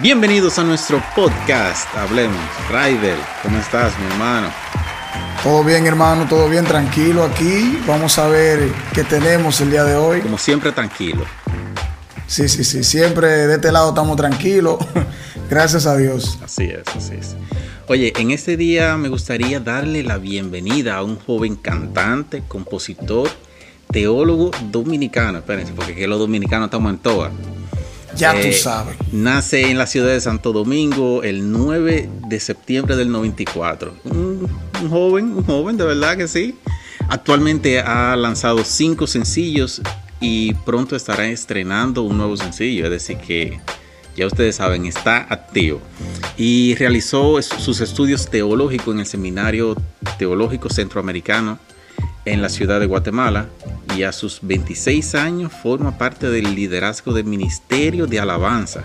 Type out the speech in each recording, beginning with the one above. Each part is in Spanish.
Bienvenidos a nuestro podcast. Hablemos. Ryder, ¿cómo estás, mi hermano? Todo bien, hermano, todo bien, tranquilo aquí. Vamos a ver qué tenemos el día de hoy. Como siempre, tranquilo. Sí, sí, sí, siempre de este lado estamos tranquilos. Gracias a Dios. Así es, así es. Oye, en este día me gustaría darle la bienvenida a un joven cantante, compositor, teólogo dominicano. Espérense, porque aquí los dominicanos estamos en toa. Ya tú eh, sabes. Nace en la ciudad de Santo Domingo el 9 de septiembre del 94. Un, un, joven, un joven, de verdad que sí. Actualmente ha lanzado cinco sencillos y pronto estará estrenando un nuevo sencillo. Es decir, que ya ustedes saben, está activo. Y realizó sus estudios teológicos en el Seminario Teológico Centroamericano en la ciudad de Guatemala y a sus 26 años forma parte del liderazgo del Ministerio de Alabanza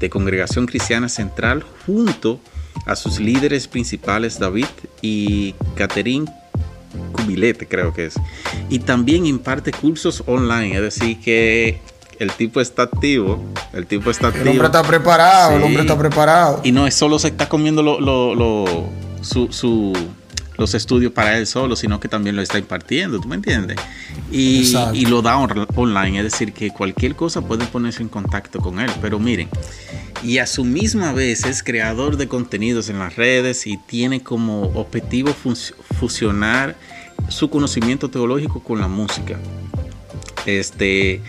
de Congregación Cristiana Central junto a sus líderes principales David y Catherine Cubilete creo que es. Y también imparte cursos online, es decir que el tipo está activo, el tipo está activo. El hombre está preparado, el hombre está preparado. Y no es solo se está comiendo lo, su los estudios para él solo, sino que también lo está impartiendo, ¿tú me entiendes? Y, y, lo da online, es decir, que cualquier cosa puede ponerse en contacto con él. Pero miren, y a su misma vez es creador de contenidos en las redes y tiene como objetivo fusionar su conocimiento teológico con la música. Este,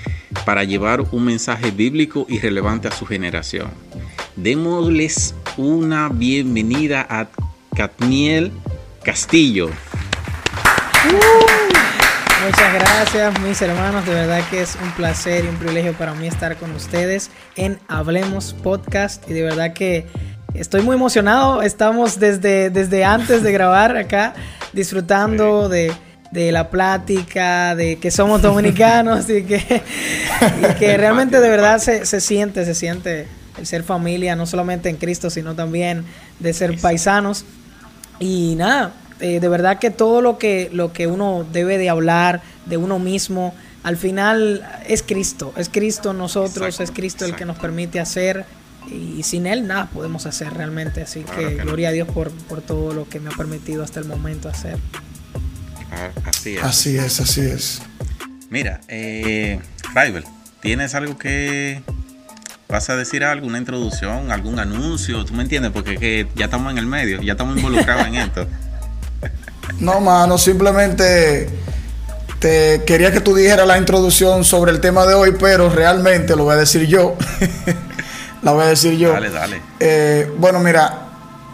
para llevar un mensaje bíblico y relevante a su generación. Démosles una bienvenida a Catniel Castillo. muchas gracias mis hermanos, de verdad que es un placer y un privilegio para mí estar con ustedes en Hablemos Podcast. Y de verdad que estoy muy emocionado, estamos desde, desde antes de grabar acá disfrutando de, la plática, de que somos dominicanos y que, que realmente de verdad se, se siente, se siente el ser familia, no solamente en Cristo, sino también de ser paisanos. Y nada, eh, de verdad que todo lo que, lo que uno debe de hablar de uno mismo, al final es Cristo, es Cristo nosotros, es Cristo el que nos permite hacer y sin Él nada podemos hacer realmente. Así que, gloria a Dios por, por, todo lo que me ha permitido hasta el momento hacer. Ah, así es. Así es, así es. Mira, eh, ¿tienes algo que vas a decir algo, una introducción, algún anuncio, ¿tú me entiendes? Porque ya estamos en el medio, ya estamos involucrados en esto. No, mano, simplemente te quería que tú dijeras la introducción sobre el tema de hoy, pero realmente lo voy a decir yo. la voy a decir yo. Dale, dale. Eh, bueno, mira,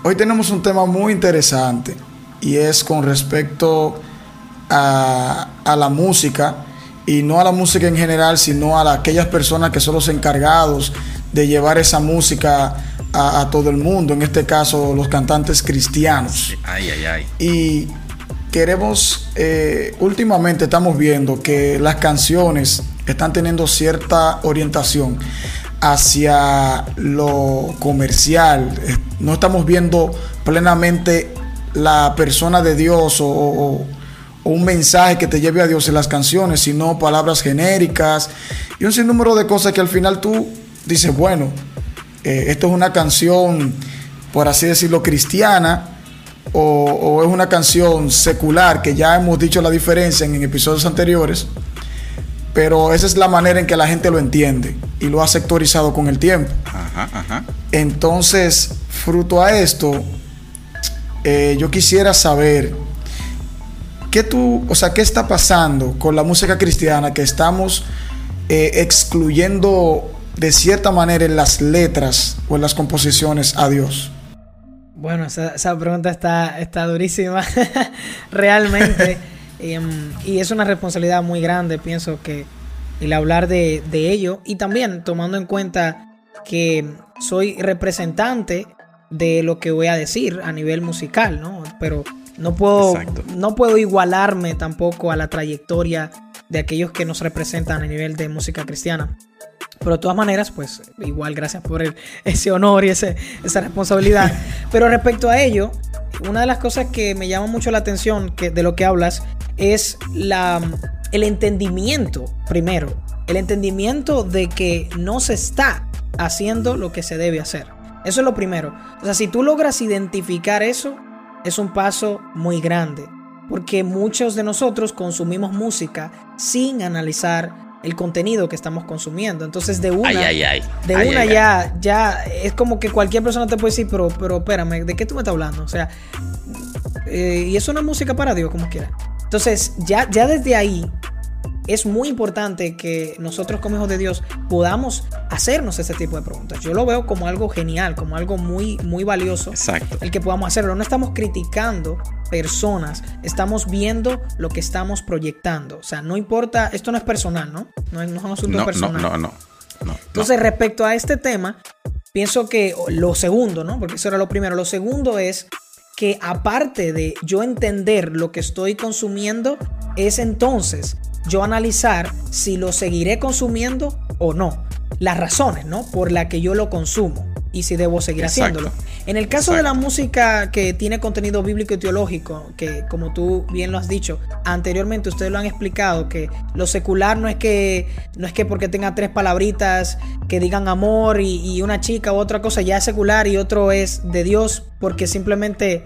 hoy tenemos un tema muy interesante y es con respecto a, a la música y no a la música en general, sino a aquellas personas que son los encargados de llevar esa música a, todo el mundo, en este caso los cantantes cristianos. Ay, ay, ay. Y queremos, eh, últimamente estamos viendo que las canciones están teniendo cierta orientación hacia lo comercial. Eh, no estamos viendo plenamente la persona de Dios o un mensaje que te lleve a Dios en las canciones, sino palabras genéricas y un sinnúmero de cosas que al final tú dices, bueno, eh, esto es una canción, por así decirlo, cristiana, o, es una canción secular, que ya hemos dicho la diferencia en, episodios anteriores, pero esa es la manera en que la gente lo entiende y lo ha sectorizado con el tiempo. Entonces, fruto a esto, eh, yo quisiera saber ¿Qué tú, o sea, qué está pasando con la música cristiana que estamos eh, excluyendo de cierta manera en las letras o en las composiciones a Dios? Bueno, esa, pregunta está, está durísima, realmente. Em, y es una responsabilidad muy grande, pienso que el hablar de, de ello. Y también tomando en cuenta que soy representante de lo que voy a decir a nivel musical, ¿no? Pero no puedo, no puedo igualarme tampoco a la trayectoria de aquellos que nos representan a nivel de música cristiana. Pero de todas maneras, pues igual gracias por ese honor y ese, esa responsabilidad. Pero respecto a ello, una de las cosas que me llama mucho la atención que, de lo que hablas es la, el entendimiento, primero, el entendimiento de que no se está haciendo lo que se debe hacer. Eso es lo primero. O sea, si tú logras identificar eso, es un paso muy grande. Porque muchos de nosotros consumimos música sin analizar el contenido que estamos consumiendo. Entonces, de una, de una ya, ya es como que cualquier persona te puede decir, pero, pero espérame, ¿de qué tú me estás hablando? O sea, eh, y es una música para Dios, como quiera. Entonces, ya, ya desde ahí es muy importante que nosotros como hijos de Dios podamos hacernos ese tipo de preguntas. Yo lo veo como algo genial, como algo muy, muy valioso. Exacto. El que podamos hacerlo. No estamos criticando personas, estamos viendo lo que estamos proyectando. O sea, no importa, esto no es personal, ¿no? No es, un asunto personal. No, no, no. Entonces, respecto a este tema, pienso que lo segundo, ¿no? Porque eso era lo primero. Lo segundo es que aparte de yo entender lo que estoy consumiendo, es entonces yo analizar si lo seguiré consumiendo o no. Las razones, ¿no? Por las que yo lo consumo y si debo seguir haciéndolo. En el caso de la música que tiene contenido bíblico y teológico, que como tú bien lo has dicho, anteriormente ustedes lo han explicado, que lo secular no es que, no es que porque tenga tres palabritas que digan amor y, una chica u otra cosa ya es secular y otro es de Dios porque simplemente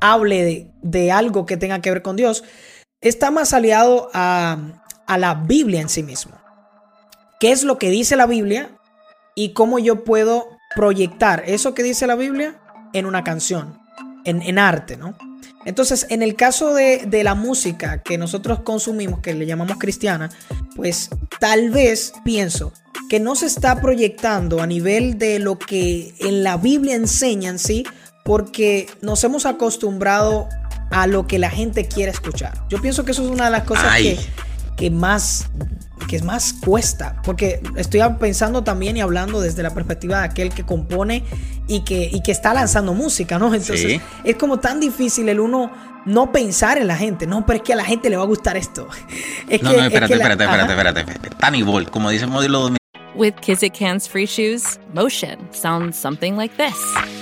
hable de, de algo que tenga que ver con Dios, está más aliado a, a la Biblia en sí mismo. ¿Qué es lo que dice la Biblia y cómo yo puedo proyectar eso que dice la Biblia en una canción, en, arte, ¿no? Entonces, en el caso de, de, la música que nosotros consumimos, que le llamamos cristiana, pues tal vez pienso que no se está proyectando a nivel de lo que en la Biblia enseñan, sí, porque nos hemos acostumbrado a lo que la gente quiere escuchar. Yo pienso que eso es una de las cosas que, que más que es más cuesta, porque estoy pensando también y hablando desde la perspectiva de aquel que compone y que, y que está lanzando música, ¿no? Entonces es como tan difícil el uno no pensar en la gente, no, pero es que a la gente le va a gustar esto. Es no, que, no, espérate, espérate, espérate, espérate, espérate, Tani Ball, como dice el modelo With Kizik Hands Free Shoes, motion sounds something like this.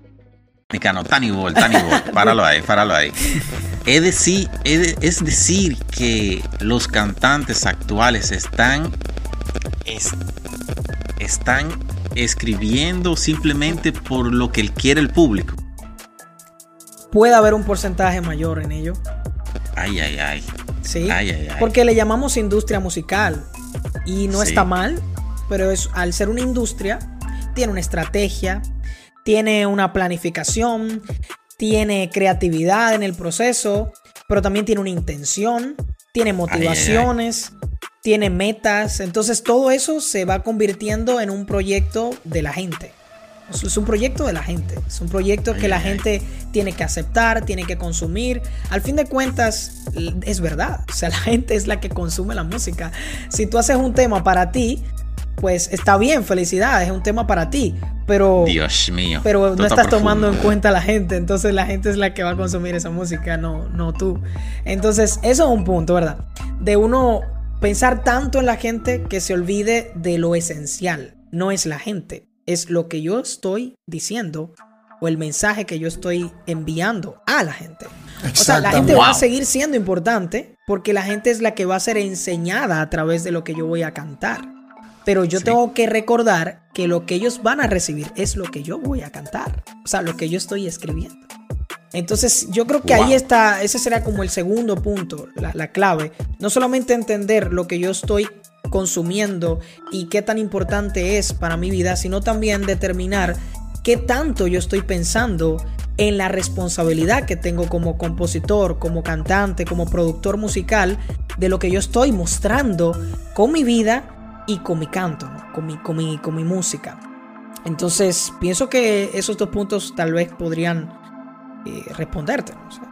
Mexicano, Tani Ball, Tani Ball, páralo ahí, páralo ahí. Es decir, es decir que los cantantes actuales están, están escribiendo simplemente por lo que quiere el público. Puede haber un porcentaje mayor en ello. Ay, ay, ay. Sí. Porque le llamamos industria musical. Y no está mal, pero es, al ser una industria, tiene una estrategia, tiene una planificación, tiene creatividad en el proceso, pero también tiene una intención, tiene motivaciones, tiene metas. Entonces todo eso se va convirtiendo en un proyecto de la gente. Es un proyecto de la gente. Es un proyecto que la gente tiene que aceptar, tiene que consumir. Al fin de cuentas, es verdad. O sea, la gente es la que consume la música. Si tú haces un tema para ti, pues está bien, felicidades, es un tema para ti, pero Dios mío, pero no estás tomando en cuenta a la gente, entonces la gente es la que va a consumir esa música, no no tú. Entonces, eso es un punto, ¿verdad? De uno pensar tanto en la gente que se olvide de lo esencial. No es la gente, es lo que yo estoy diciendo o el mensaje que yo estoy enviando a la gente. O sea, la gente va a seguir siendo importante porque la gente es la que va a ser enseñada a través de lo que yo voy a cantar. Pero yo tengo que recordar que lo que ellos van a recibir es lo que yo voy a cantar. O sea, lo que yo estoy escribiendo. Entonces yo creo que Wow. ahí está, ese será como el segundo punto, la, la clave. No solamente entender lo que yo estoy consumiendo y qué tan importante es para mi vida, sino también determinar qué tanto yo estoy pensando en la responsabilidad que tengo como compositor, como cantante, como productor musical, de lo que yo estoy mostrando con mi vida y con mi canto, ¿no? con, mi, con, mi, con mi música. Entonces, pienso que esos dos puntos tal vez podrían eh, responderte. ¿no? O sea,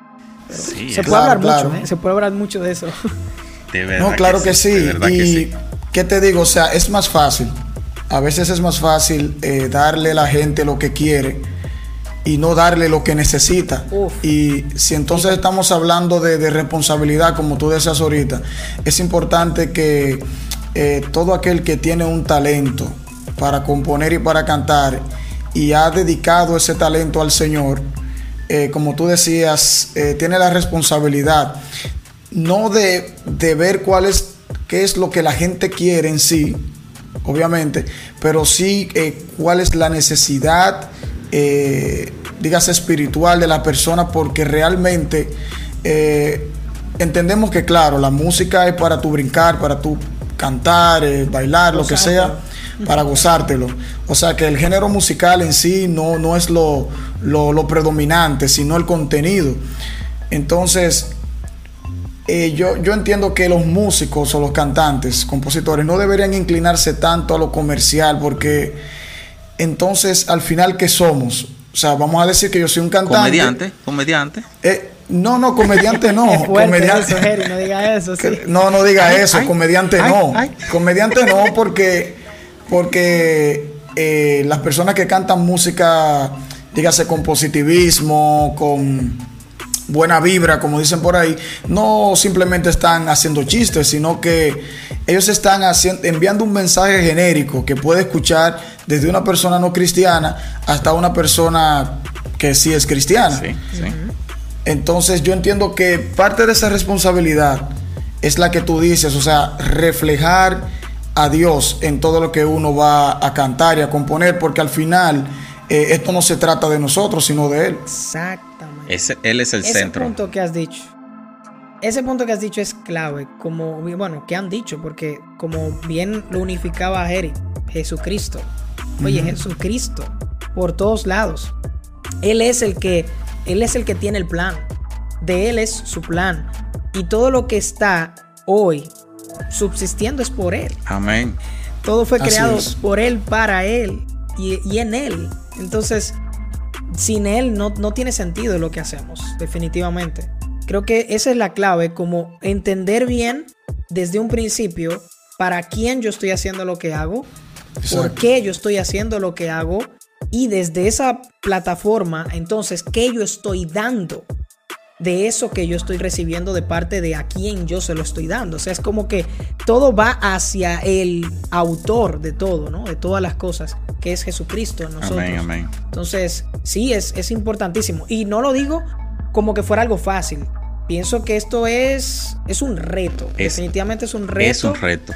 pero Sí, se puede Claro, hablar claro. mucho, ¿eh? se puede hablar mucho de eso. De verdad No, claro que, sí. verdad y que sí. qué te digo, o sea, es más fácil. A veces es más fácil eh, darle a la gente lo que quiere y no darle lo que necesita. Uf. Y si entonces estamos hablando de, de responsabilidad, como tú decías ahorita, es importante que eh, todo aquel que tiene un talento para componer y para cantar y ha dedicado ese talento al Señor, eh, como tú decías, eh, tiene la responsabilidad no de, de ver cuál es, qué es lo que la gente quiere en sí, obviamente, pero sí cuál es la necesidad, dígase, espiritual de la persona, porque realmente entendemos que, claro, la música es para tu brincar, para tu cantar, eh, bailar, lo que sea, para gozártelo. O sea que el género musical en sí no, no es lo, lo, lo predominante, sino el contenido. Entonces, eh, yo, yo entiendo que los músicos o los cantantes, compositores, no deberían inclinarse tanto a lo comercial, porque entonces al final, ¿qué somos? O sea, vamos a decir que yo soy un cantante. Comediante, comediante. Eh, no, no, comediante no. es fuerte comediante. eso, Jerry, no diga eso, sí. Que- No, no diga eso, ay, comediante ay, no. ay. Comediante no, porque, porque eh, las personas que cantan música, dígase con positivismo, con buena vibra, como dicen por ahí, no simplemente están haciendo chistes, sino que ellos están haciendo, enviando un mensaje genérico que puede escuchar desde una persona no cristiana hasta una persona que sí es cristiana. Sí, sí. Entonces yo entiendo que parte de esa responsabilidad es la que tú dices, o sea, reflejar a Dios en todo lo que uno va a cantar y a componer, porque al final eh, esto no se trata de nosotros, sino de Él. Exactamente. Ese- él es el Ese centro. punto que has dicho. Ese punto que has dicho es clave, como bueno, que han dicho, porque como bien lo unificaba Jerry, Jesucristo. Oye, Jesucristo, por todos lados. Él es el que, él es el que tiene el plan. De él es su plan. Y todo lo que está hoy subsistiendo es por él. Amén. Todo fue Así creado es. por él, para él y, y en él. Entonces, sin él no, no tiene sentido lo que hacemos, definitivamente. Creo que esa es la clave, como entender bien desde un principio para quién yo estoy haciendo lo que hago, por qué yo estoy haciendo lo que hago y desde esa plataforma, entonces, qué yo estoy dando de eso que yo estoy recibiendo de parte de a quien yo se lo estoy dando. O sea, es como que todo va hacia el autor de todo, ¿no? De todas las cosas, que es Jesucristo en nosotros. Amén, amén. Entonces, sí, es, es importantísimo. Y no lo digo como que fuera algo fácil. Pienso que esto es, es un reto. Es- Definitivamente es un reto Es un reto.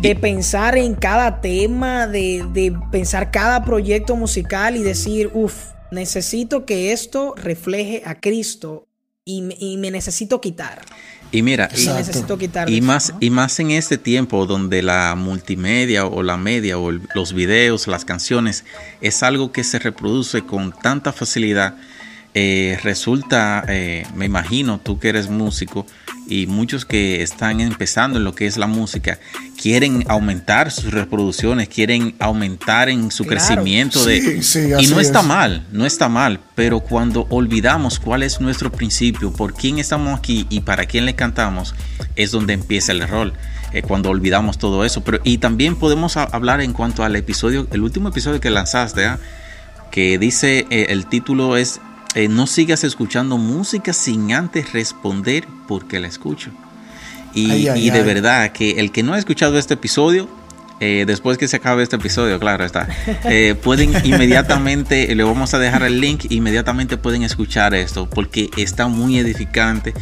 De pensar en cada tema, de, de pensar cada proyecto musical y decir, uff, necesito que esto refleje a Cristo y, me- y me necesito quitar. Y mira, Y necesito quitar. y más, ¿no? y más en este tiempo donde la multimedia o la media o el- los videos, las canciones, es algo que se reproduce con tanta facilidad. Eh, resulta, eh, me imagino, tú que eres músico y muchos que están empezando en lo que es la música, quieren aumentar sus reproducciones, quieren aumentar en su Claro. crecimiento de... Sí, sí, y no está es. mal, no está mal, pero cuando olvidamos cuál es nuestro principio, por quién estamos aquí y para quién le cantamos, es donde empieza el error. eh, cuando olvidamos todo eso. Pero, y también podemos hablar en cuanto al episodio, el último episodio que lanzaste, ¿ah? que dice, eh, el título es, eh, no sigas escuchando música sin antes responder porque la escucho. Y, Ay, ay, y de ay. verdad que el que no ha escuchado este episodio, eh, después que se acabe este episodio, claro está, eh, pueden inmediatamente, eh, le vamos a dejar el link, inmediatamente pueden escuchar esto porque está muy edificante.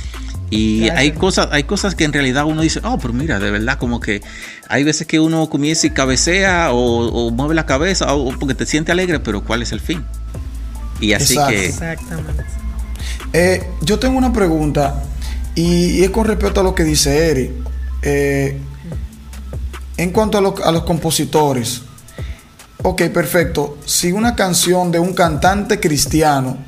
Y Gracias. hay cosas, hay cosas que en realidad uno dice, oh, pero mira, de verdad, como que hay veces que uno comienza y cabecea o, o mueve la cabeza o porque te siente alegre, pero ¿cuál es el fin? Y así Exacto. que Exactamente. Eh, yo tengo una pregunta y, es con respecto a lo que dice Eri. Eh, en cuanto a, a los compositores, ok, perfecto. Si una canción de un cantante cristiano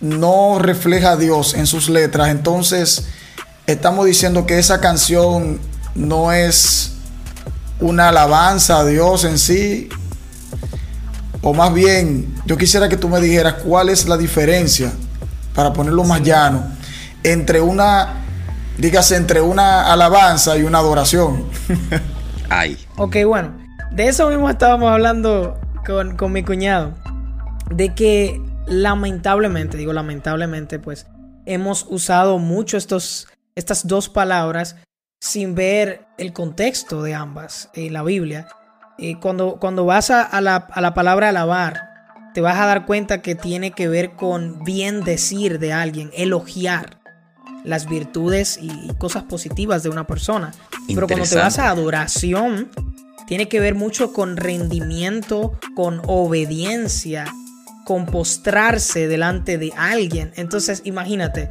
no refleja a Dios en sus letras, entonces estamos diciendo que esa canción no es una alabanza a Dios en sí. O más bien, yo quisiera que tú me dijeras cuál es la diferencia, para ponerlo más llano, entre una, dígase, entre una alabanza y una adoración. Ay. Ok, bueno, de eso mismo estábamos hablando con, con mi cuñado. De que lamentablemente, digo lamentablemente, pues hemos usado mucho estos, estas dos palabras sin ver el contexto de ambas en la Biblia. Eh, cuando, cuando vas a, la, a la palabra alabar, te vas a dar cuenta que tiene que ver con bien decir de alguien, elogiar las virtudes y cosas positivas de una persona. Pero cuando te vas a adoración, tiene que ver mucho con rendimiento, con obediencia, con postrarse delante de alguien. Entonces, imagínate,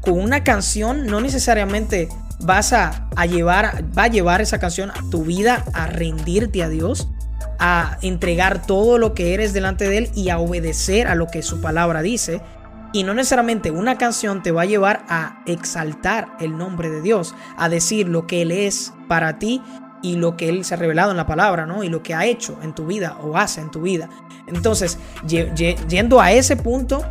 con una canción no necesariamente vas a, llevar, va a llevar esa canción a tu vida a rendirte a Dios, a entregar todo lo que eres delante de Él y a obedecer a lo que su palabra dice. Y no necesariamente una canción te va a llevar a exaltar el nombre de Dios, a decir lo que Él es para ti y lo que Él se ha revelado en la palabra, ¿no? Y lo que ha hecho en tu vida o hace en tu vida. Entonces, yendo a ese punto,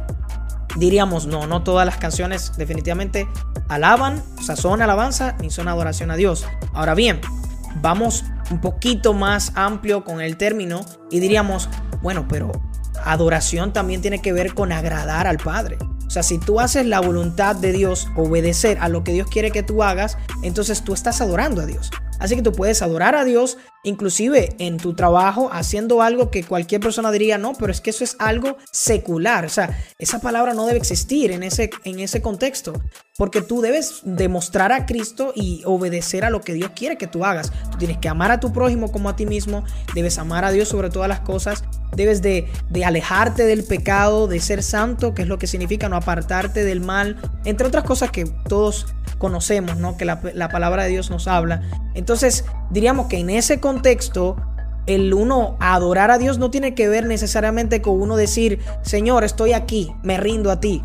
diríamos, no, no todas las canciones definitivamente alaban, o sea, son alabanza ni son adoración a Dios. Ahora bien, vamos un poquito más amplio con el término y diríamos, bueno, pero adoración también tiene que ver con agradar al Padre. O sea, si tú haces la voluntad de Dios, obedecer a lo que Dios quiere que tú hagas, entonces tú estás adorando a Dios. Así que tú puedes adorar a Dios, inclusive en tu trabajo, haciendo algo que cualquier persona diría, no, pero es que eso es algo secular. O sea, esa palabra no debe existir en ese, en ese contexto. Porque tú debes demostrar a Cristo y obedecer a lo que Dios quiere que tú hagas. Tú tienes que amar a tu prójimo como a ti mismo. Debes amar a Dios sobre todas las cosas. Debes de, de alejarte del pecado, de ser santo, que es lo que significa no apartarte del mal. Entre otras cosas que todos conocemos, ¿no? Que la, palabra de Dios nos habla. Entonces, diríamos que en ese contexto, el uno adorar a Dios no tiene que ver necesariamente con uno decir, Señor, estoy aquí, me rindo a ti.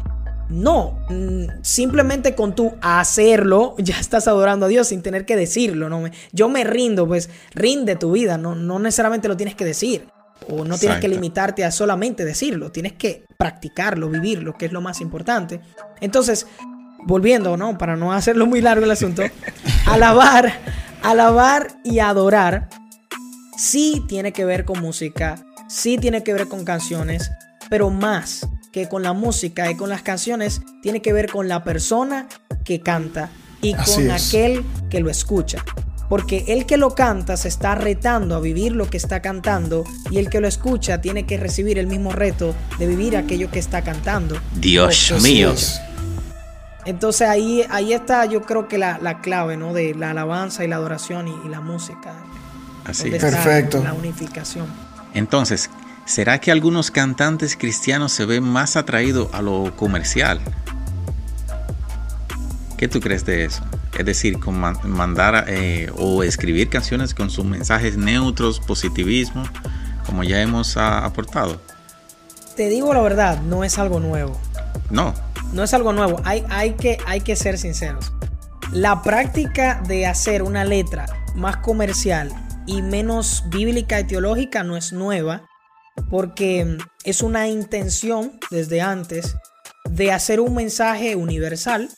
No, mm, simplemente con tú hacerlo, ya estás adorando a Dios sin tener que decirlo. ¿no? Yo me rindo, pues rinde tu vida, no, no necesariamente lo tienes que decir. O no tienes que limitarte a solamente decirlo, tienes que practicarlo, vivirlo, que es lo más importante. Entonces, volviendo, ¿no? Para no hacerlo muy largo el asunto, alabar, alabar y adorar sí tiene que ver con música, sí tiene que ver con canciones, pero más que con la música y con las canciones, tiene que ver con la persona que canta y con aquel que lo escucha. Porque el que lo canta se está retando a vivir lo que está cantando y el que lo escucha tiene que recibir el mismo reto de vivir aquello que está cantando. Dios mío. Entonces ahí, ahí está yo creo que la, clave, ¿no? De la alabanza y la adoración y, la música. Así es. Perfecto. La unificación. Entonces, ¿será que algunos cantantes cristianos se ven más atraídos a lo comercial? ¿Qué tú crees de eso? Es decir, con mandar eh, o escribir canciones con sus mensajes neutros, positivismo, como ya hemos aportado. Te digo la verdad, no es algo nuevo. No. No es algo nuevo. Hay, hay, que, hay que ser sinceros. La práctica de hacer una letra más comercial y menos bíblica y teológica no es nueva, porque es una intención desde antes de hacer un mensaje universal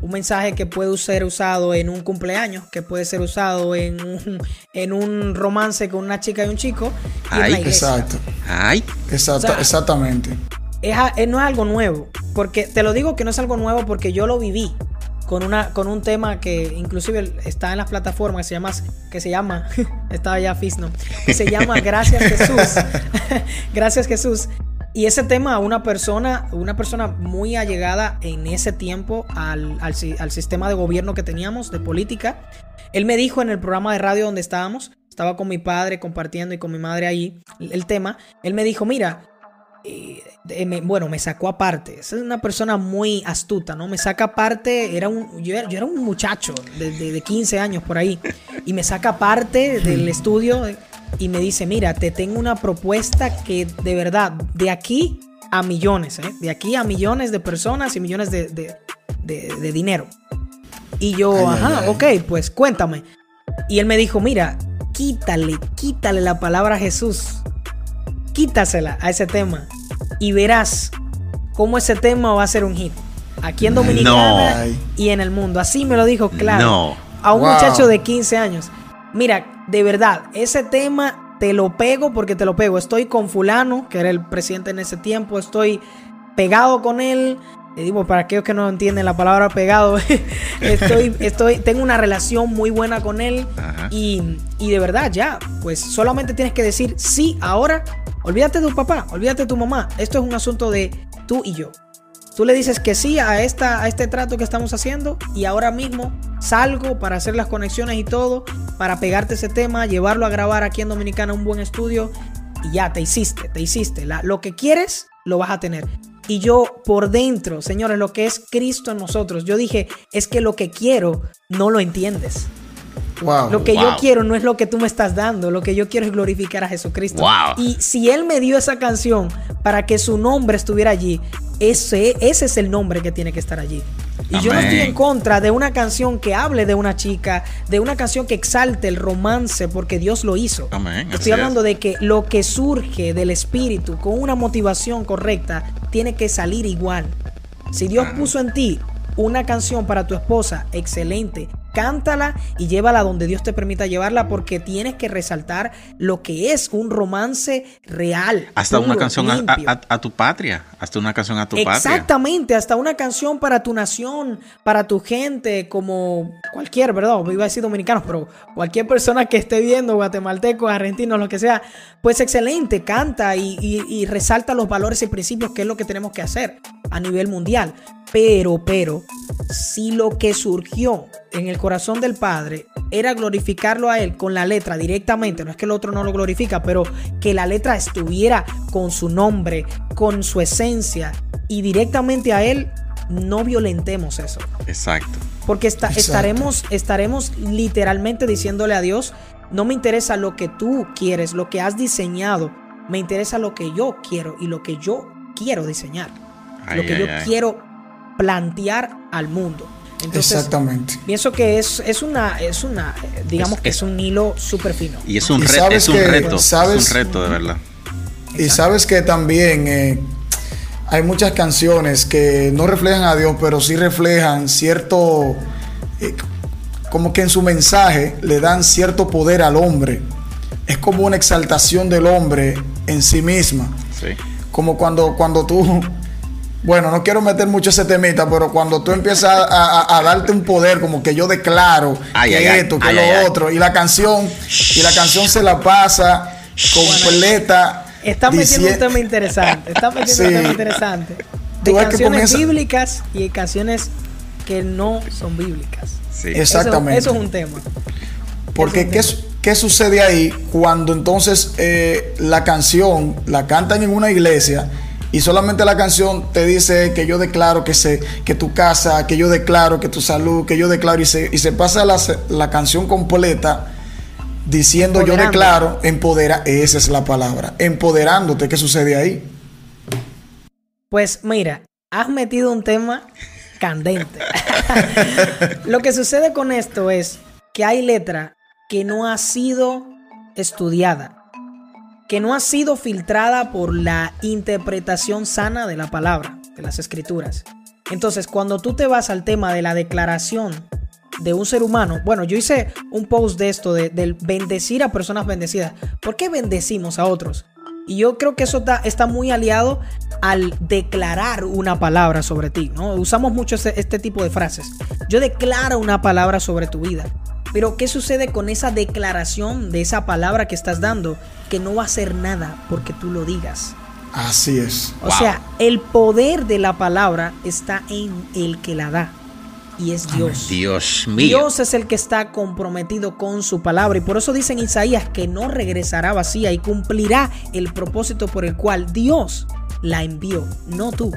un mensaje que puede ser usado en un cumpleaños, que puede ser usado en un, en un romance con una chica y un chico. Y exacto. Ay. exactamente. Es, no es algo nuevo. Porque te lo digo que no es algo nuevo porque yo lo viví con, una, con un tema que inclusive está en las plataformas que se llama, que se llama estaba ya Fisno, que se llama Gracias Jesús. Gracias Jesús. Y ese tema, una persona, una persona muy allegada en ese tiempo al, al, sistema de gobierno que teníamos, de política, él me dijo en el programa de radio donde estábamos, estaba con mi padre compartiendo y con mi madre ahí el tema, él me dijo, mira, eh, bueno, me sacó aparte. Es una persona muy astuta, ¿no? Me saca aparte, era un, yo, era, un muchacho de, de- de 15 años por ahí, y me saca aparte del estudio y me dice, mira, te tengo una propuesta que de verdad, de aquí a millones, ¿eh? De aquí a millones de personas y millones de, de- de- de dinero. Y yo, Ay, ay, ajá, ay. ok, pues cuéntame. Y él me dijo, mira, quítale, quítale la palabra Jesús. Quítasela a ese tema. Y verás cómo ese tema va a ser un hit. Aquí en Dominicana No. y en el mundo. Así me lo dijo claro. No. A un Wow. muchacho de 15 años. Mira, de verdad, ese tema te lo pego porque te lo pego. Estoy con fulano, que era el presidente en ese tiempo. Estoy pegado con él. Le digo, para aquellos que no entienden la palabra pegado, estoy, estoy, tengo una relación muy buena con él. Y, y de verdad, ya, pues solamente tienes que decir sí ahora. Olvídate de tu papá, olvídate de tu mamá. Esto es un asunto de tú y yo. Tú le dices que sí a, esta, a este trato que estamos haciendo y ahora mismo salgo para hacer las conexiones y todo, para pegarte ese tema, llevarlo a grabar aquí en Dominicana un buen estudio y ya, te hiciste, te hiciste. La- lo que quieres, lo vas a tener. Y yo por dentro, señores, lo que es Cristo en nosotros, yo dije, es que lo que quiero no lo entiendes. Wow. Lo que yo Wow. quiero no es lo que tú me estás dando, lo que yo quiero es glorificar a Jesucristo. Wow. Y si Él me dio esa canción para que su nombre estuviera allí, ese, ese es el nombre que tiene que estar allí. Y yo no estoy Amén. en contra de una canción que hable de una chica, de una canción que exalte el romance, porque Dios lo hizo. Amén, así Estoy hablando es. de que lo que surge del espíritu con una motivación correcta tiene que salir igual. Si Dios puso en ti una canción para tu esposa, excelente. Cántala y llévala donde Dios te permita llevarla porque tienes que resaltar lo que es un romance real. Hasta una canción a, limpio. a- a tu patria. Hasta una canción a tu patria. Exactamente, hasta una canción para tu nación, para tu gente, como cualquier, ¿verdad? Iba a decir dominicanos, pero cualquier persona que esté viendo, guatemaltecos, argentinos, lo que sea, pues excelente, canta y, y- y resalta los valores y principios que es lo que tenemos que hacer a nivel mundial. Pero, pero, si lo que surgió en el corazón del Padre era glorificarlo a Él con la letra directamente, no es que el otro no lo glorifica, pero que la letra estuviera con su nombre, con su esencia y directamente a Él, no violentemos eso. Exacto. Porque esta- Exacto. estaremos, estaremos literalmente diciéndole a Dios, no me interesa lo que tú quieres, lo que has diseñado, me interesa lo que yo quiero y lo que yo quiero diseñar, Ay, lo que ay, yo ay. quiero plantear al mundo. Entonces, Exactamente. pienso que es, es una, es una, digamos Es- que es- es un hilo súper fino. Y es un, Y re- sabes es un que- reto. sabes- Es un reto, de verdad. Y sabes que también eh, hay muchas canciones que no reflejan a Dios, pero sí reflejan cierto, eh, como que en su mensaje le dan cierto poder al hombre. Es como una exaltación del hombre en sí misma. Sí. Como cuando, cuando tú, bueno, no quiero meter mucho ese temita, pero cuando tú empiezas a, a- a darte un poder, como que yo declaro Ay, que ay, ay. esto, que Ay, lo ay, ay. otro, y la canción, y la canción se la pasa completa. Está metiendo un tema interesante. Está metiendo Sí. un tema interesante. De Tú ves que canciones comienza- bíblicas y canciones que no son bíblicas. Sí. Exactamente. Eso, eso es un tema. Porque ¿qué, es un su- qué sucede ahí cuando entonces eh, la canción la cantan en una iglesia y solamente la canción te dice que yo declaro que, se, que tu casa, que yo declaro que tu salud, que yo declaro y se, y se pasa la, la canción completa diciendo yo declaro, empodera, esa es la palabra, empoderándote, ¿qué sucede ahí? Pues mira, has metido un tema candente. Lo que sucede con esto es que hay letra que no ha sido estudiada, que no ha sido filtrada por la interpretación sana de la palabra, de las escrituras. Entonces, cuando tú te vas al tema de la declaración de un ser humano, bueno, yo hice un post de esto, de, del bendecir a personas bendecidas. ¿Por qué bendecimos a otros? Y yo creo que eso está, muy aliado al declarar una palabra sobre ti, ¿no? Usamos mucho este, este tipo de frases. Yo declaro una palabra sobre tu vida. Pero ¿qué sucede con esa declaración de esa palabra que estás dando? Que no va a hacer nada porque tú lo digas. Así es. O Wow. sea, el poder de la palabra está en el que la da. Y es Dios. Dios mío. Dios es el que está comprometido con su palabra y por eso dice en Isaías que no regresará vacía y cumplirá el propósito por el cual Dios la envió, no tú.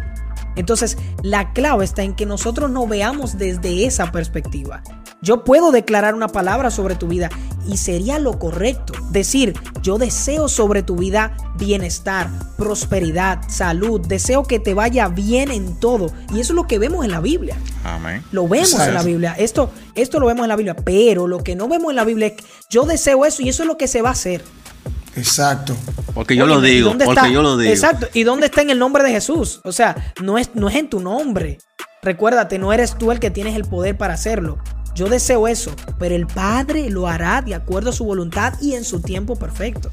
Entonces, la clave está en que nosotros no veamos desde esa perspectiva. Yo puedo declarar una palabra sobre tu vida y sería lo correcto. Decir, yo deseo sobre tu vida bienestar, prosperidad, salud, deseo que te vaya bien en todo. Y eso es lo que vemos en la Biblia. Amén. Lo vemos en la Biblia. Esto, esto lo vemos en la Biblia. Pero lo que no vemos en la Biblia es que yo deseo eso y eso es lo que se va a hacer. Exacto. Porque yo lo digo, porque yo lo digo. Exacto. ¿Y dónde está en el nombre de Jesús? O sea, no es, no es en tu nombre. Recuérdate, no eres tú el que tienes el poder para hacerlo. Yo deseo eso, pero el Padre lo hará de acuerdo a su voluntad y en su tiempo perfecto.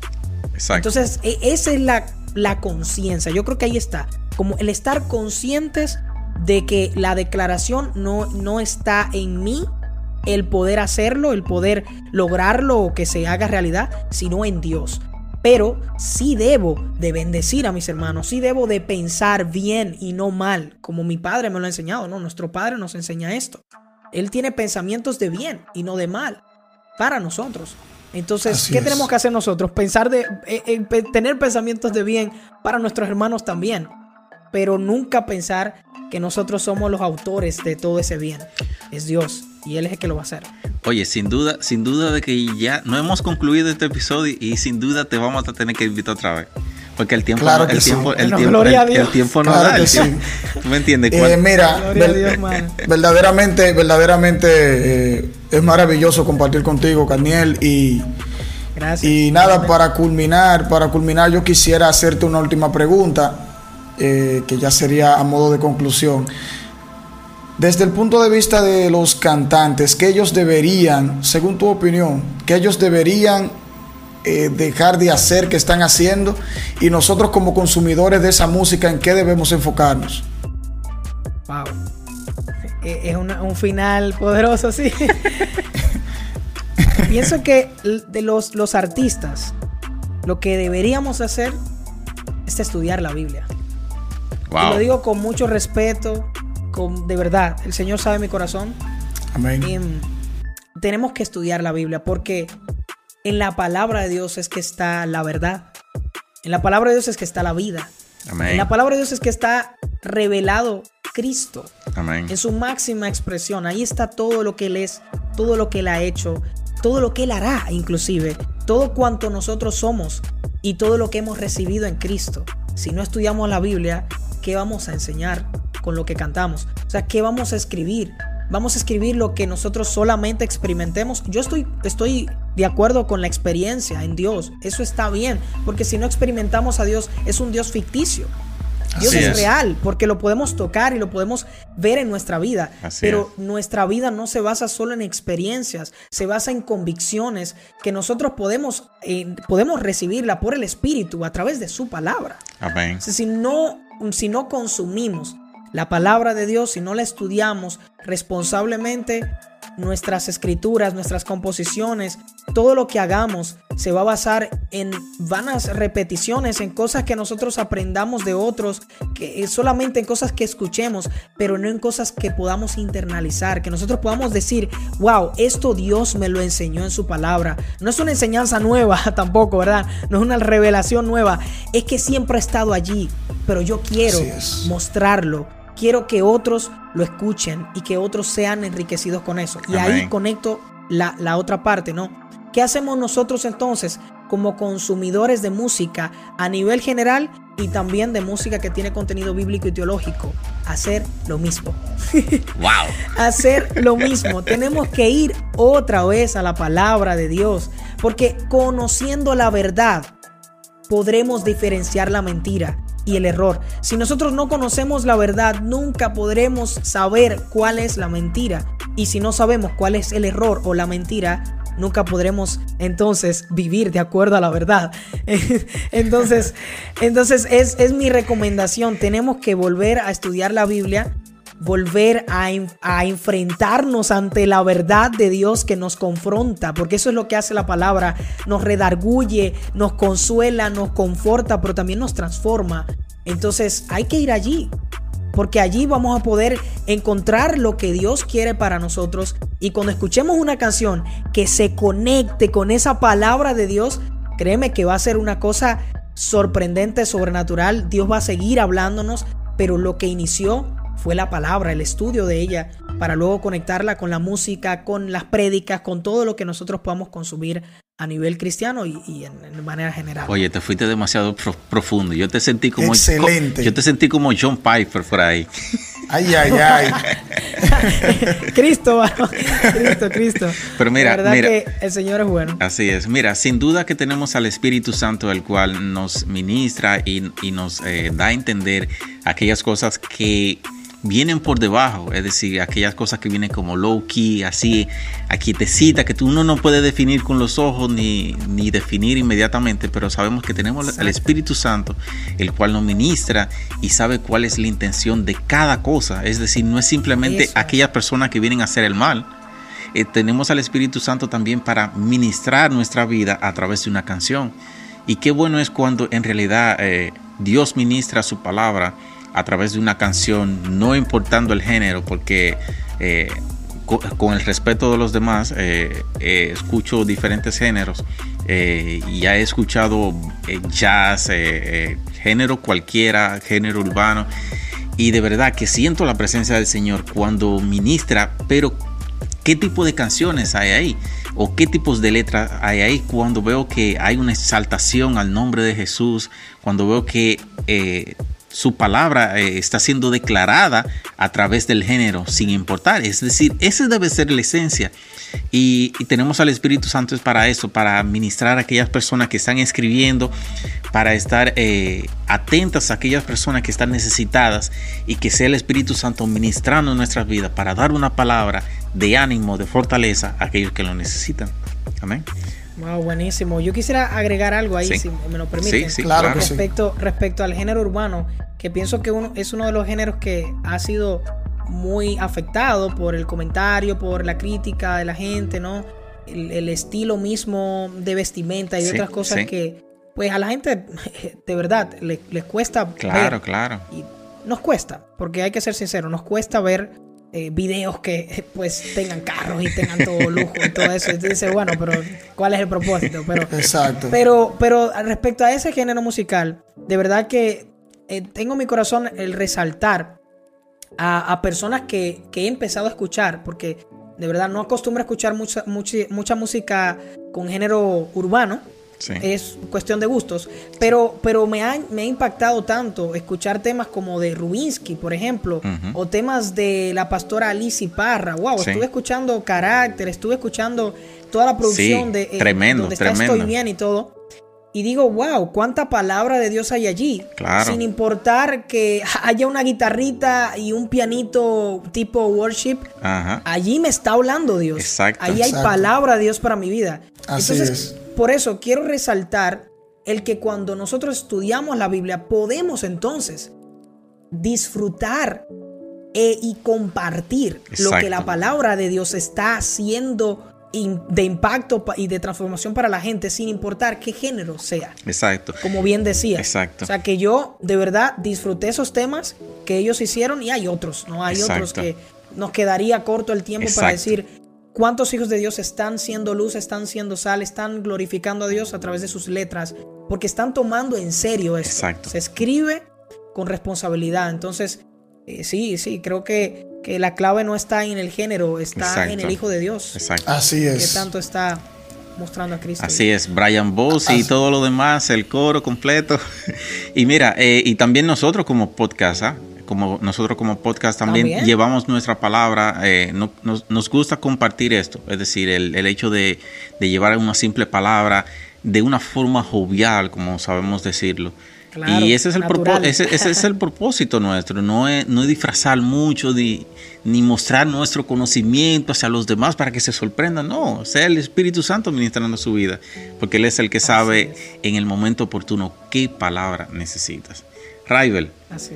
Exacto. Entonces, e, esa es la, la conciencia. Yo creo que ahí está. Como el estar conscientes de que la declaración no, no está en mí, el poder hacerlo, el poder lograrlo o que se haga realidad, sino en Dios. Pero sí debo de bendecir a mis hermanos, sí debo de pensar bien y no mal, como mi padre me lo ha enseñado, ¿no? Nuestro padre nos enseña esto. Él tiene pensamientos de bien y no de mal para nosotros. Entonces, ¿qué tenemos que hacer nosotros? Pensar de eh, eh, tener pensamientos de bien para nuestros hermanos también, pero nunca pensar que nosotros somos los autores de todo ese bien. Es Dios y él es el que lo va a hacer. Oye, sin duda, sin duda de que ya no hemos concluido este episodio y sin duda te vamos a tener que invitar otra vez. Porque el tiempo, claro no, el, sí. tiempo, el, a el, el tiempo no Claro da. el sí. tiempo- ¿Tú me entiendes? Eh, mira, Gloria a ver- Dios, mano. verdaderamente, verdaderamente eh, es maravilloso compartir contigo, Caniel. Y, Gracias. y nada, para culminar, para culminar, yo quisiera hacerte una última pregunta, eh, que ya sería a modo de conclusión. Desde el punto de vista de los cantantes, que ellos deberían, según tu opinión, que ellos deberían eh, dejar de hacer que están haciendo y nosotros como consumidores de esa música, ¿en qué debemos enfocarnos? Wow. Eh, Es una- un final poderoso, sí. Pienso que de los, los artistas, lo que deberíamos hacer es estudiar la Biblia. Y lo digo con mucho respeto, con, de verdad, el Señor sabe mi corazón. Amén. Em, tenemos que estudiar la Biblia porque en la palabra de Dios es que está la verdad. En la palabra de Dios es que está la vida. En Amén. la palabra de Dios es que está revelado Cristo Amén. en su máxima expresión. Ahí está todo lo que Él es, todo lo que Él ha hecho, todo lo que Él hará inclusive, todo cuanto nosotros somos y todo lo que hemos recibido en Cristo. Si no estudiamos la Biblia, ¿qué vamos a enseñar con lo que cantamos? O sea, ¿qué vamos a escribir? Vamos a escribir lo que nosotros solamente experimentemos. Yo estoy, estoy de acuerdo con la experiencia en Dios. Eso está bien, porque si no experimentamos a Dios, es un Dios ficticio. Dios es, es. real porque lo podemos tocar y lo podemos ver en nuestra vida. Así pero es. nuestra vida no se basa solo en experiencias, se basa en convicciones que nosotros podemos, eh, podemos recibirla por el Espíritu a través de su palabra. Amén. Si no, si no consumimos la palabra de Dios, si no la estudiamos responsablemente, nuestras escrituras, nuestras composiciones, todo lo que hagamos se va a basar en vanas repeticiones, en cosas que nosotros aprendamos de otros, que solamente en cosas que escuchemos, pero no en cosas que podamos internalizar, que nosotros podamos decir, wow, esto Dios me lo enseñó en su palabra. No es una enseñanza nueva tampoco, ¿verdad? No es una revelación nueva, es que siempre ha estado allí, pero yo quiero mostrarlo. Quiero que otros lo escuchen y que otros sean enriquecidos con eso. Y ahí conecto la, la otra parte, ¿no? ¿Qué hacemos nosotros entonces como consumidores de música a nivel general y también de música que tiene contenido bíblico y teológico? Hacer lo mismo. Wow. hacer lo mismo. Tenemos que ir otra vez a la palabra de Dios. Porque conociendo la verdad, podremos diferenciar la mentira y el error. Si nosotros no conocemos la verdad, nunca podremos saber cuál es la mentira. Y si no sabemos cuál es el error o la mentira, nunca podremos entonces vivir de acuerdo a la verdad. entonces, entonces es, es mi recomendación. Tenemos que volver a estudiar la Biblia volver a, en- a enfrentarnos ante la verdad de Dios que nos confronta, porque eso es lo que hace la palabra, nos redarguye, nos consuela, nos conforta, pero también nos transforma. Entonces hay que ir allí, porque allí vamos a poder encontrar lo que Dios quiere para nosotros y cuando escuchemos una canción que se conecte con esa palabra de Dios, créeme que va a ser una cosa sorprendente, sobrenatural. Dios va a seguir hablándonos, pero lo que inició fue la palabra, el estudio de ella, para luego conectarla con la música, con las prédicas, con todo lo que nosotros podamos consumir a nivel cristiano y, en, manera general. Oye, te fuiste demasiado profundo. Yo te sentí como excelente. Yo te sentí como John Piper por ahí. Ay, ay, ay. Cristo, Cristo, Cristo. Pero mira, La verdad mira, que el Señor es bueno. Así es. Mira, sin duda que tenemos al Espíritu Santo, el cual nos ministra y, nos eh, da a entender aquellas cosas que vienen por debajo, es decir, aquellas cosas que vienen como low key, así, aquí te cita, que tú uno no puede definir con los ojos ni, ni definir inmediatamente, pero sabemos que tenemos al Espíritu Santo, el cual nos ministra y sabe cuál es la intención de cada cosa, es decir, no es simplemente aquellas personas que vienen a hacer el mal, eh, tenemos al Espíritu Santo también para ministrar nuestra vida a través de una canción. Y qué bueno es cuando en realidad eh, Dios ministra su palabra a través de una canción, no importando el género, porque eh, con, el respeto de los demás, eh, eh, escucho diferentes géneros. y ya he escuchado jazz, género cualquiera, género urbano. Y de verdad que siento la presencia del Señor cuando ministra, pero ¿qué tipo de canciones hay ahí? ¿O qué tipos de letras hay ahí cuando veo que hay una exaltación al nombre de Jesús? Cuando veo que su palabra eh, está siendo declarada a través del género, sin importar. Es decir, esa debe ser la esencia. Y, tenemos al Espíritu Santo para eso, para ministrar a aquellas personas que están escribiendo, para estar eh, atentas a aquellas personas que están necesitadas y que sea el Espíritu Santo ministrando en nuestras vidas para dar una palabra de ánimo, de fortaleza a aquellos que lo necesitan. Amén. Wow, buenísimo. Yo quisiera agregar algo ahí, si me lo permiten. Sí, claro, respecto, respecto al género urbano, que pienso que uno, es uno de los géneros que ha sido muy afectado por el comentario, por la crítica de la gente, ¿no? El, estilo mismo de vestimenta y otras cosas que, pues a la gente, de verdad, les, cuesta. Claro, claro. Y nos cuesta, porque hay que ser sincero, nos cuesta ver eh, videos que pues tengan carros y tengan todo lujo y todo eso. Y tú dices, bueno, pero ¿cuál es el propósito? Pero, Exacto. Pero, pero respecto a ese género musical, de verdad que eh, tengo en mi corazón el resaltar a, personas que, que, he empezado a escuchar, porque de verdad no acostumbro a escuchar mucha, mucha, mucha música con género urbano es cuestión de gustos. Pero, pero me, ha, me ha impactado tanto escuchar temas como de Rubinsky, por ejemplo, o temas de la pastora Alicia Parra. Wow, estuve escuchando Carácter, estuve escuchando toda la producción de eh, tremendo, donde está Estoy Bien y todo. Y digo, wow, cuánta palabra de Dios hay allí. Sin importar que haya una guitarrita y un pianito tipo worship. Allí me está hablando Dios. Exacto. Allí hay palabra de Dios para mi vida. Así es por eso quiero resaltar el que cuando nosotros estudiamos la Biblia podemos entonces disfrutar e, y compartir lo que la palabra de Dios está haciendo de impacto y de transformación para la gente sin importar qué género sea. Exacto. Como bien decía. Exacto. O sea que yo de verdad disfruté esos temas que ellos hicieron y hay otros, ¿no? Hay otros que nos quedaría corto el tiempo para decir ¿Cuántos hijos de Dios están siendo luz, están siendo sal, están glorificando a Dios a través de sus letras? Porque están tomando en serio esto. Exacto. Se escribe con responsabilidad. Entonces, eh, sí, sí, creo que, que, la clave no está en el género, está en el Hijo de Dios. Exacto. Así es. Que tanto está mostrando a Cristo. Así es, Brian Boss y todo lo demás, el coro completo. y mira, eh, y también nosotros como podcast, ¿ah? Como nosotros como podcast también, llevamos nuestra palabra, eh, nos, gusta compartir esto, es decir, el, hecho de, llevar una simple palabra de una forma jovial, como sabemos decirlo. y ese es, el ese, es el propósito nuestro, no es, no disfrazar mucho ni, ni mostrar nuestro conocimiento hacia los demás para que se sorprendan, no, sea el Espíritu Santo ministrando su vida, porque Él es el que sabe en el momento oportuno qué palabra necesitas. Rival.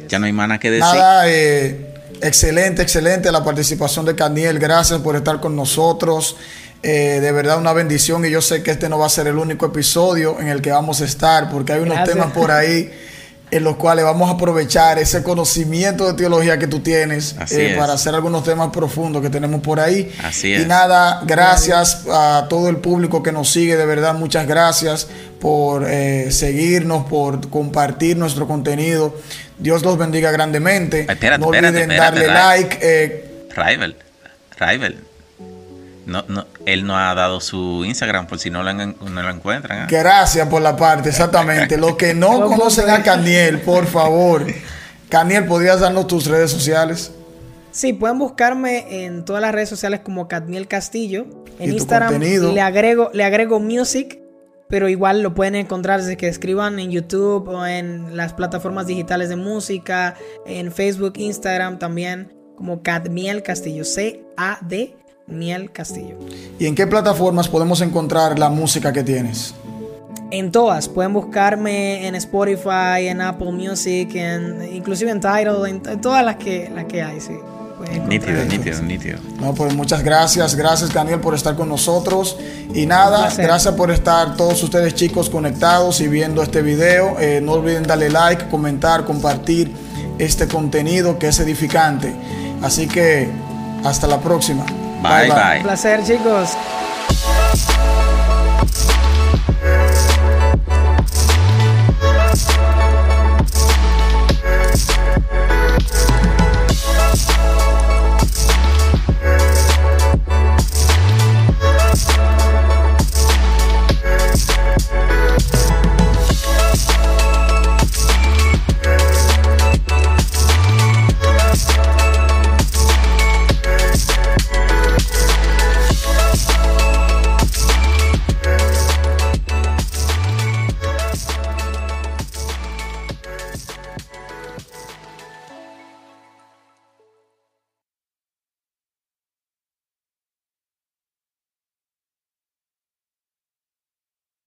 Ya no hay mana que decir. Nada, eh, excelente, excelente la participación de Caniel. Gracias por estar con nosotros. Eh, de verdad una bendición y yo sé que este no va a ser el único episodio en el que vamos a estar porque hay unos temas por ahí en los cuales vamos a aprovechar ese conocimiento de teología que tú tienes eh, para hacer algunos temas profundos que tenemos por ahí. Así es. Y nada, gracias a todo el público que nos sigue, de verdad, muchas gracias por eh, seguirnos, por compartir nuestro contenido. Dios los bendiga grandemente. Espérate, no olviden darle like. Eh, Rival, Rival, no, no, él no ha dado su Instagram por si no lo, no lo encuentran. ¿eh? Gracias por la parte, exactamente. Los que no conocen a Caniel, por favor. Caniel, ¿podrías darnos tus redes sociales? Sí, pueden buscarme en todas las redes sociales como Caniel Castillo. En Instagram le agrego, le agrego music, pero igual lo pueden encontrar desde que escriban en YouTube o en las plataformas digitales de música, en Facebook, Instagram también, como Cadmiel Castillo, C-A-D Miel Castillo. ¿Y en qué plataformas podemos encontrar la música que tienes? En todas, pueden buscarme en Spotify, en Apple Music, en, inclusive en Tidal, en, todas las que, las que hay, sí. Nítido, nítido, nítido. No, pues muchas gracias, gracias Daniel por estar con nosotros. Y nada, gracias por estar todos ustedes chicos conectados y viendo este video. Eh, no olviden darle like, comentar, compartir este contenido que es edificante. Así que hasta la próxima. Bye, bye. Un placer, chicos.